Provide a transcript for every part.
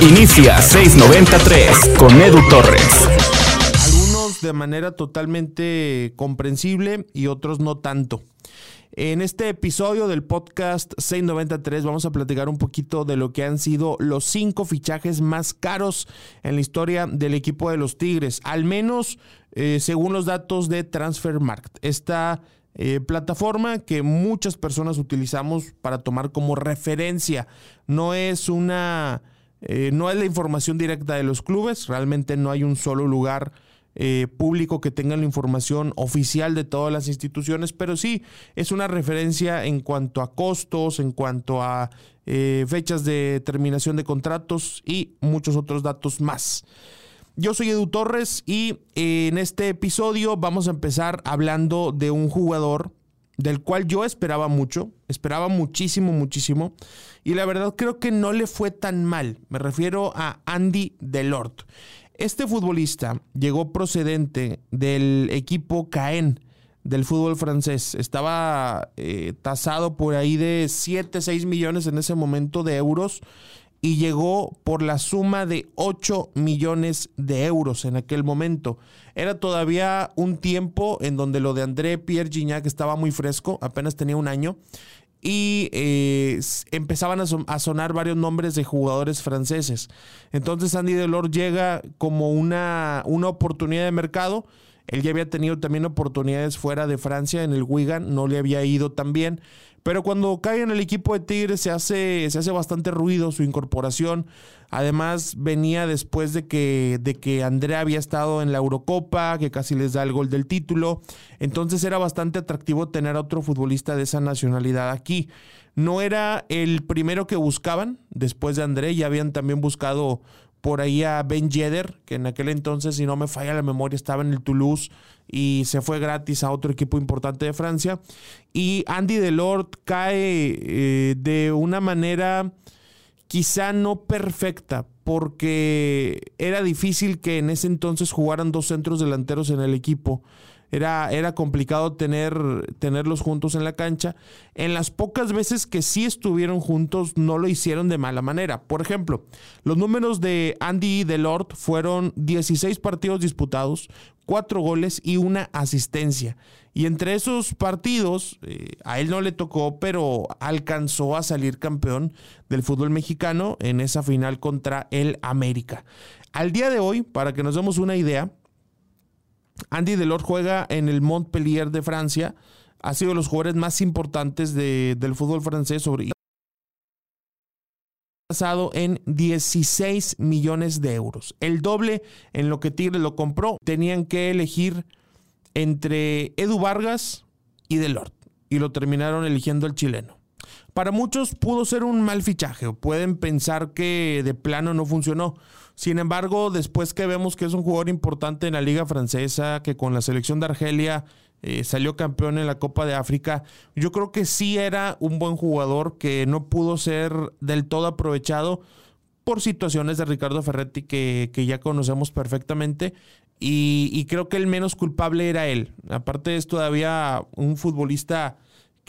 Inicia 693 con Edu Torres. Algunos de manera totalmente comprensible y otros no tanto. En este episodio del podcast 693 vamos a platicar un poquito de lo que han sido los cinco fichajes más caros en la historia del equipo de los Tigres, al menos eh, según los datos de Transfermarkt. Esta eh, plataforma que muchas personas utilizamos para tomar como referencia. No es una, eh, no es la información directa de los clubes, realmente no hay un solo lugar eh, público que tenga la información oficial de todas las instituciones, pero sí es una referencia en cuanto a costos, en cuanto a eh, fechas de terminación de contratos y muchos otros datos más. Yo soy Edu Torres y en este episodio vamos a empezar hablando de un jugador del cual yo esperaba mucho, esperaba muchísimo, muchísimo, y la verdad creo que no le fue tan mal. Me refiero a Andy Delort. Este futbolista llegó procedente del equipo Caen del fútbol francés. Estaba eh, tasado por ahí de 7, 6 millones en ese momento de euros y llegó por la suma de 8 millones de euros en aquel momento. Era todavía un tiempo en donde lo de André Pierre Gignac estaba muy fresco, apenas tenía un año, y eh, empezaban a, sonar varios nombres de jugadores franceses. Entonces Andy Delors llega como una, una oportunidad de mercado. Él ya había tenido también oportunidades fuera de Francia en el Wigan, no le había ido tan bien. Pero cuando cae en el equipo de Tigres se hace, se hace bastante ruido su incorporación. Además, venía después de que, de que Andrea había estado en la Eurocopa, que casi les da el gol del título. Entonces era bastante atractivo tener a otro futbolista de esa nacionalidad aquí. No era el primero que buscaban después de André, ya habían también buscado por ahí a Ben Yedder, que en aquel entonces, si no me falla la memoria, estaba en el Toulouse y se fue gratis a otro equipo importante de Francia. Y Andy Delort cae eh, de una manera quizá no perfecta, porque era difícil que en ese entonces jugaran dos centros delanteros en el equipo. Era, era complicado tener, tenerlos juntos en la cancha. En las pocas veces que sí estuvieron juntos, no lo hicieron de mala manera. Por ejemplo, los números de Andy Delort fueron 16 partidos disputados, 4 goles y una asistencia. Y entre esos partidos, eh, a él no le tocó, pero alcanzó a salir campeón del fútbol mexicano en esa final contra el América. Al día de hoy, para que nos demos una idea, Andy Delors juega en el Montpellier de Francia. Ha sido de los jugadores más importantes del fútbol francés sobre basado en 16 millones de euros. El doble en lo que Tigre lo compró. Tenían que elegir entre Edu Vargas y Delort. Y lo terminaron eligiendo el chileno. Para muchos pudo ser un mal fichaje. Pueden pensar que de plano no funcionó. Sin embargo, después que vemos que es un jugador importante en la liga francesa, que con la selección de Argelia eh, salió campeón en la Copa de África, yo creo que sí era un buen jugador que no pudo ser del todo aprovechado por situaciones de Ricardo Ferretti que, ya conocemos perfectamente y, y, creo que el menos culpable era él. Aparte es todavía un futbolista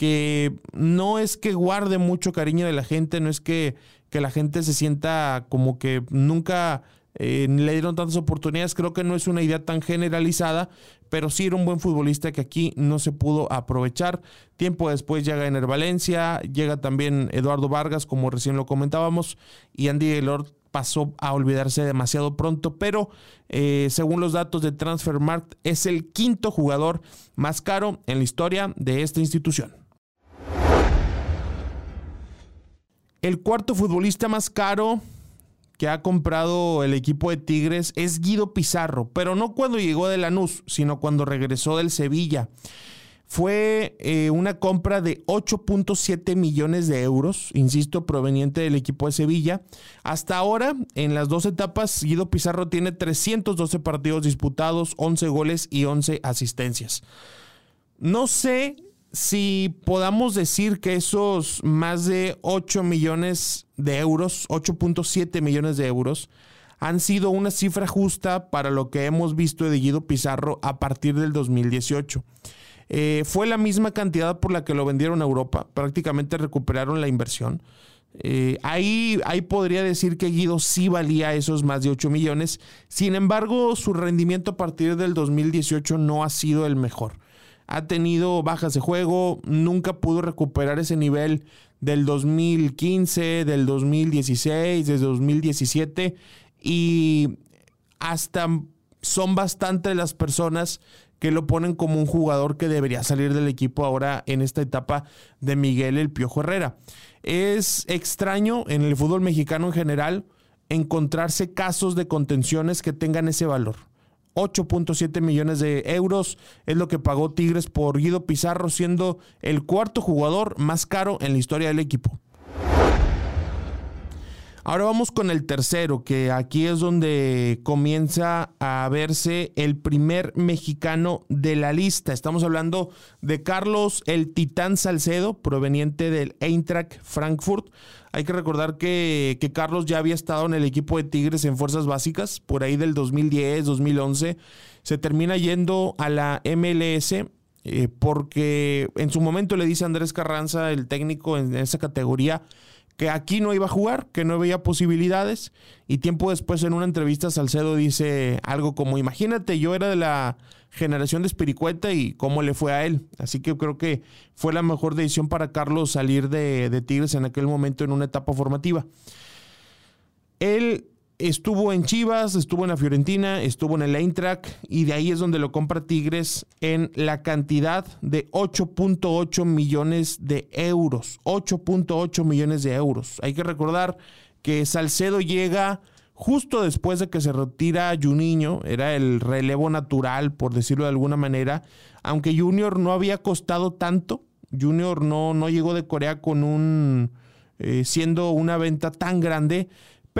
que no es que guarde mucho cariño de la gente, no es que que la gente se sienta como que nunca eh, le dieron tantas oportunidades. Creo que no es una idea tan generalizada, pero sí era un buen futbolista que aquí no se pudo aprovechar. Tiempo después llega Ener Valencia, llega también Eduardo Vargas, como recién lo comentábamos, y Andy Delort pasó a olvidarse demasiado pronto, pero eh, según los datos de Transfermarkt es el quinto jugador más caro en la historia de esta institución. El cuarto futbolista más caro que ha comprado el equipo de Tigres es Guido Pizarro, pero no cuando llegó de Lanús, sino cuando regresó del Sevilla. Fue eh, una compra de 8.7 millones de euros, insisto, proveniente del equipo de Sevilla. Hasta ahora, en las dos etapas, Guido Pizarro tiene 312 partidos disputados, 11 goles y 11 asistencias. No sé si podamos decir que esos más de 8 millones de euros, 8.7 millones de euros, han sido una cifra justa para lo que hemos visto de Guido Pizarro a partir del 2018. Eh, fue la misma cantidad por la que lo vendieron a Europa, prácticamente recuperaron la inversión. Eh, ahí, ahí podría decir que Guido sí valía esos más de 8 millones. Sin embargo, su rendimiento a partir del 2018 no ha sido el mejor. Ha tenido bajas de juego, nunca pudo recuperar ese nivel del 2015, del 2016, del 2017 y hasta son bastante las personas que lo ponen como un jugador que debería salir del equipo ahora en esta etapa de Miguel El Piojo Herrera. Es extraño en el fútbol mexicano en general encontrarse casos de contenciones que tengan ese valor. 8.7 millones de euros es lo que pagó Tigres por Guido Pizarro, siendo el cuarto jugador más caro en la historia del equipo. Ahora vamos con el tercero, que aquí es donde comienza a verse el primer mexicano de la lista. Estamos hablando de Carlos el Titán Salcedo, proveniente del Eintracht Frankfurt. Hay que recordar que, Carlos ya había estado en el equipo de Tigres en fuerzas básicas, por ahí del 2010, 2011. Se termina yendo a la MLS eh, porque en su momento le dice Andrés Carranza, el técnico en esa categoría, que aquí no iba a jugar, que no veía posibilidades. Y tiempo después en una entrevista Salcedo dice algo como, imagínate, yo era de la generación de Espiricueta y cómo le fue a él. Así que creo que fue la mejor decisión para Carlos salir de, de Tigres en aquel momento en una etapa formativa. Él estuvo en Chivas, estuvo en la Fiorentina, estuvo en el Eintracht y de ahí es donde lo compra Tigres en la cantidad de 8.8 millones de euros. 8.8 millones de euros. Hay que recordar que Salcedo llega justo después de que se retira Juninho, era el relevo natural, por decirlo de alguna manera, aunque Junior no había costado tanto, Junior no, no llegó de Corea con un... Eh, siendo una venta tan grande,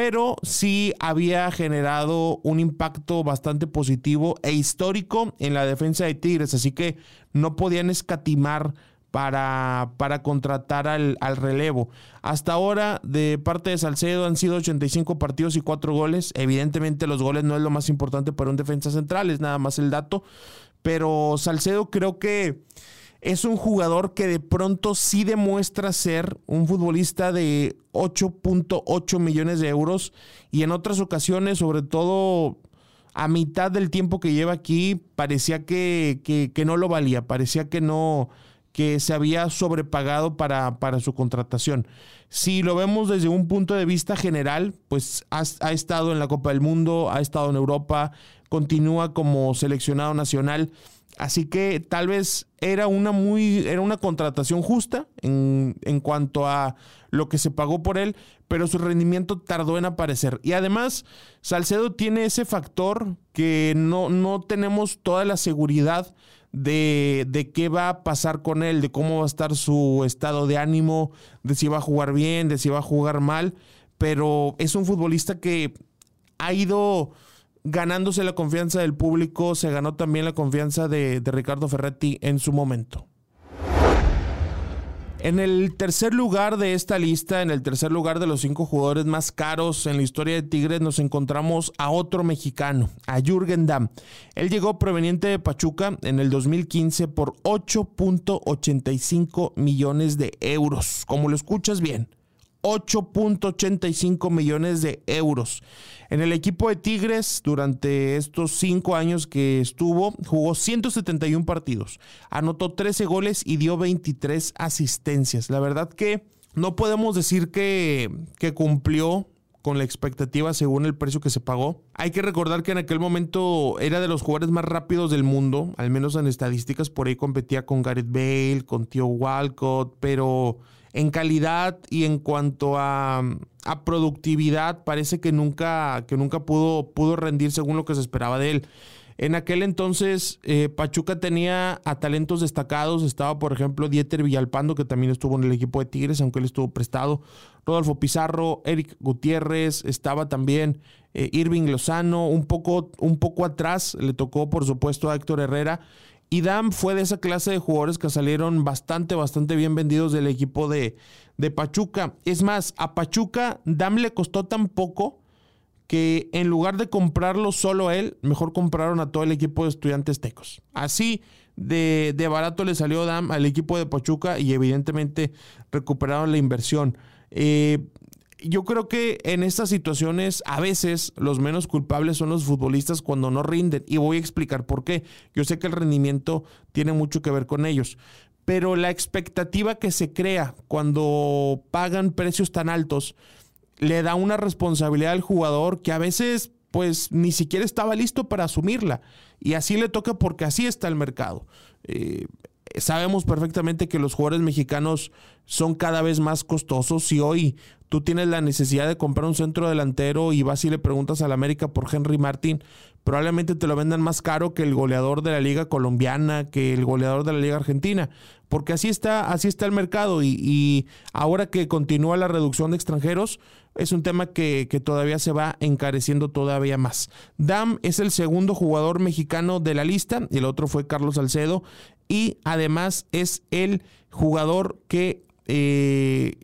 pero sí había generado un impacto bastante positivo e histórico en la defensa de Tigres, así que no podían escatimar para, para contratar al, al, relevo. Hasta ahora, de parte de Salcedo, han sido 85 partidos y 4 goles. Evidentemente, los goles no es lo más importante para un defensa central, es nada más el dato. Pero Salcedo creo que es un jugador que de pronto sí demuestra ser un futbolista de 8.8 millones de euros y en otras ocasiones, sobre todo a mitad del tiempo que lleva aquí, parecía que, que, no lo valía, parecía que no que se había sobrepagado para, para, su contratación. Si lo vemos desde un punto de vista general, pues ha, ha estado en la Copa del Mundo, ha estado en Europa, continúa como seleccionado nacional Así que tal vez era una muy, era una contratación justa en, en, cuanto a lo que se pagó por él, pero su rendimiento tardó en aparecer. Y además, Salcedo tiene ese factor que no, no tenemos toda la seguridad de, de, qué va a pasar con él, de cómo va a estar su estado de ánimo, de si va a jugar bien, de si va a jugar mal. Pero es un futbolista que ha ido ganándose la confianza del público, se ganó también la confianza de, Ricardo Ferretti en su momento. En el tercer lugar de esta lista, en el tercer lugar de los cinco jugadores más caros en la historia de Tigres, nos encontramos a otro mexicano, a Jürgen Damm. Él llegó proveniente de Pachuca en el 2015 por 8.85 millones de euros. Como lo escuchas bien, 8.85 millones de euros. En el equipo de Tigres, durante estos cinco años que estuvo, jugó 171 partidos, anotó 13 goles y dio 23 asistencias. La verdad que no podemos decir que, que cumplió con la expectativa según el precio que se pagó. Hay que recordar que en aquel momento era de los jugadores más rápidos del mundo, al menos en estadísticas, por ahí competía con Gareth Bale, con Tío Walcott, pero en calidad y en cuanto a, productividad, parece que nunca, que nunca pudo, pudo rendir según lo que se esperaba de él. En aquel entonces, eh, Pachuca tenía a talentos destacados. Estaba, por ejemplo, Dieter Villalpando, que también estuvo en el equipo de Tigres, aunque él estuvo prestado. Rodolfo Pizarro, Eric Gutiérrez, estaba también eh, Irving Lozano. Un poco, un poco atrás le tocó, por supuesto, a Héctor Herrera. Y Dam fue de esa clase de jugadores que salieron bastante, bastante bien vendidos del equipo de, de Pachuca. Es más, a Pachuca Dam le costó tan poco que en lugar de comprarlo solo a él, mejor compraron a todo el equipo de estudiantes tecos. Así de, de barato le salió Dam al equipo de Pachuca y evidentemente recuperaron la inversión. Eh, yo creo que en estas situaciones a veces los menos culpables son los futbolistas cuando no rinden y voy a explicar por qué. Yo sé que el rendimiento tiene mucho que ver con ellos, pero la expectativa que se crea cuando pagan precios tan altos le da una responsabilidad al jugador que a veces pues ni siquiera estaba listo para asumirla y así le toca porque así está el mercado. Eh, sabemos perfectamente que los jugadores mexicanos son cada vez más costosos. Si hoy tú tienes la necesidad de comprar un centro delantero y vas y le preguntas al América por Henry Martin, probablemente te lo vendan más caro que el goleador de la liga colombiana, que el goleador de la liga argentina, porque así está, así está el mercado y, y ahora que continúa la reducción de extranjeros, es un tema que, que, todavía se va encareciendo todavía más. Dam es el segundo jugador mexicano de la lista, y el otro fue Carlos Salcedo, y además es el jugador que eh,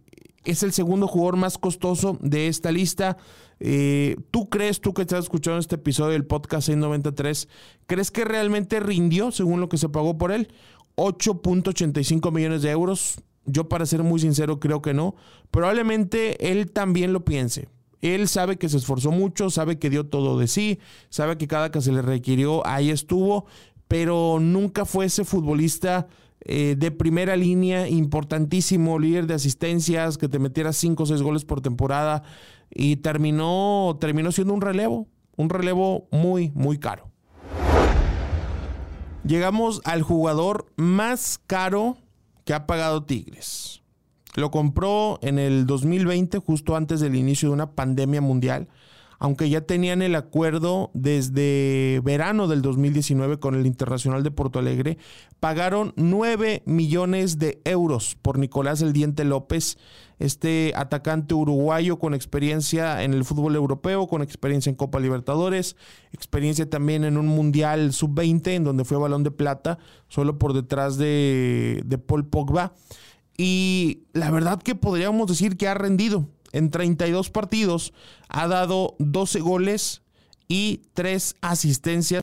es el segundo jugador más costoso de esta lista. Eh, ¿Tú crees, tú que estás escuchando este episodio del podcast 693, crees que realmente rindió según lo que se pagó por él? 8.85 millones de euros. Yo para ser muy sincero creo que no. Probablemente él también lo piense. Él sabe que se esforzó mucho, sabe que dio todo de sí, sabe que cada que se le requirió ahí estuvo, pero nunca fue ese futbolista eh, de primera línea, importantísimo, líder de asistencias, que te metiera 5 o 6 goles por temporada y terminó, terminó siendo un relevo, un relevo muy, muy caro. Llegamos al jugador más caro que ha pagado Tigres. Lo compró en el 2020, justo antes del inicio de una pandemia mundial aunque ya tenían el acuerdo desde verano del 2019 con el Internacional de Porto Alegre, pagaron 9 millones de euros por Nicolás El Diente López, este atacante uruguayo con experiencia en el fútbol europeo, con experiencia en Copa Libertadores, experiencia también en un Mundial Sub-20 en donde fue balón de plata, solo por detrás de, de Paul Pogba. Y la verdad que podríamos decir que ha rendido, en 32 partidos ha dado 12 goles y 3 asistencias.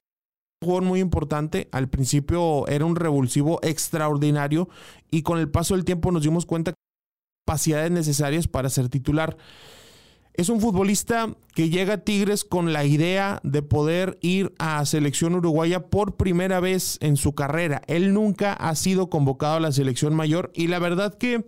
Un jugador muy importante. Al principio era un revulsivo extraordinario y con el paso del tiempo nos dimos cuenta que capacidades necesarias para ser titular. Es un futbolista que llega a Tigres con la idea de poder ir a selección uruguaya por primera vez en su carrera. Él nunca ha sido convocado a la selección mayor y la verdad que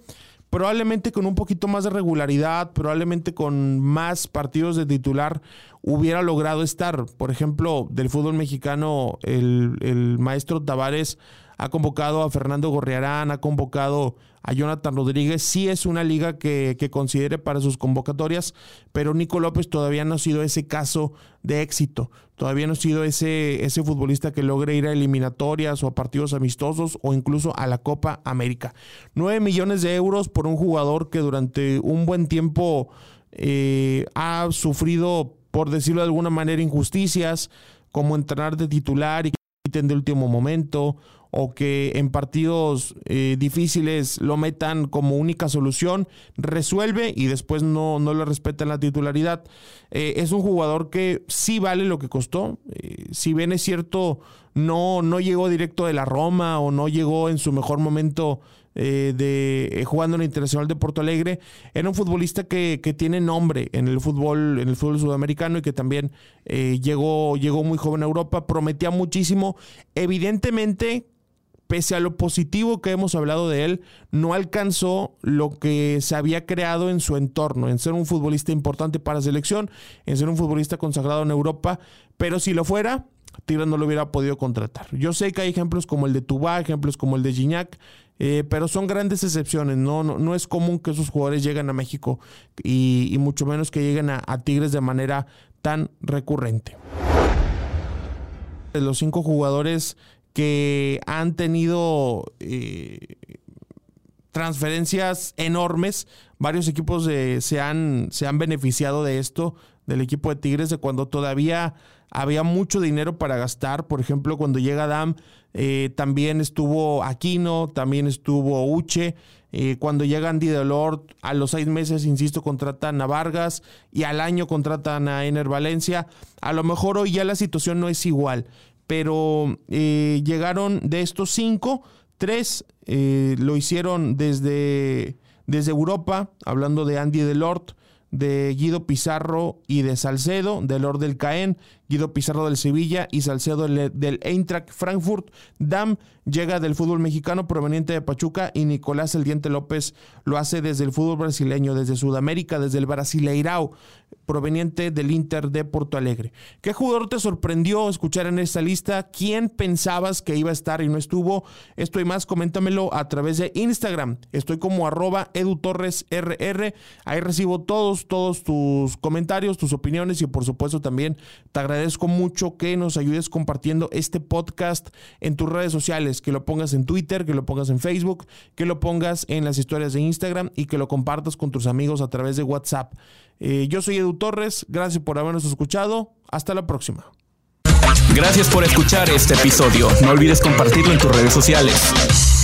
probablemente con un poquito más de regularidad, probablemente con más partidos de titular, hubiera logrado estar. Por ejemplo, del fútbol mexicano, el, el maestro Tavares ha convocado a Fernando Gorriarán, ha convocado a Jonathan Rodríguez. Sí es una liga que, que, considere para sus convocatorias, pero Nico López todavía no ha sido ese caso de éxito. Todavía no ha sido ese, ese futbolista que logre ir a eliminatorias o a partidos amistosos o incluso a la Copa América. 9 millones de euros por un jugador que durante un buen tiempo eh, ha sufrido, por decirlo de alguna manera, injusticias, como entrenar de titular y de último momento o que en partidos eh, difíciles lo metan como única solución, resuelve y después no, no le respetan la titularidad. Eh, es un jugador que sí vale lo que costó. Eh, si bien es cierto, no, no llegó directo de la Roma o no llegó en su mejor momento de jugando en el Internacional de Porto Alegre. Era un futbolista que, que, tiene nombre en el fútbol, en el fútbol sudamericano y que también llegó, llegó muy joven a Europa, prometía muchísimo. Evidentemente, pese a lo positivo que hemos hablado de él, no alcanzó lo que se había creado en su entorno, en ser un futbolista importante para selección, en ser un futbolista consagrado en Europa, pero si lo fuera, Tigres no lo hubiera podido contratar. Yo sé que hay ejemplos como el de Tubá, ejemplos como el de Gignac, eh, pero son grandes excepciones. No, no, no, es común que esos jugadores lleguen a México y, mucho menos que lleguen a, a, Tigres de manera tan recurrente. Los cinco jugadores que han tenido eh, transferencias enormes, varios equipos de, se, han, se han beneficiado de esto, del equipo de Tigres, de cuando todavía había mucho dinero para gastar. Por ejemplo, cuando llega Dam, eh, también estuvo Aquino, también estuvo Uche. Eh, cuando llega Andy Delort, a los seis meses, insisto, contratan a Vargas y al año contratan a Ener Valencia. A lo mejor hoy ya la situación no es igual, pero eh, llegaron de estos cinco, tres lo hicieron desde Desde Europa, hablando de Andy Delort, de Guido Pizarro y de Salcedo, del Lord del Caen, Guido Pizarro del Sevilla y Salcedo del, Eintracht Frankfurt. Dam llega del fútbol mexicano proveniente de Pachuca y Nicolás El Diente López lo hace desde el fútbol brasileño, desde Sudamérica, desde el Brasileirao, proveniente del Inter de Porto Alegre. ¿Qué jugador te sorprendió escuchar en esta lista? ¿Quién pensabas que iba a estar y no estuvo? Esto y más, coméntamelo a través de Instagram. Estoy como arroba edutorresrr. Ahí recibo todos, todos tus comentarios, tus opiniones y por supuesto también te agradezco agradezco mucho que nos ayudes compartiendo este podcast en tus redes sociales, que lo pongas en Twitter, que lo pongas en Facebook, que lo pongas en las historias de Instagram y que lo compartas con tus amigos a través de WhatsApp. Eh, yo soy Edu Torres, gracias por habernos escuchado, hasta la próxima. Gracias por escuchar este episodio, no olvides compartirlo en tus redes sociales.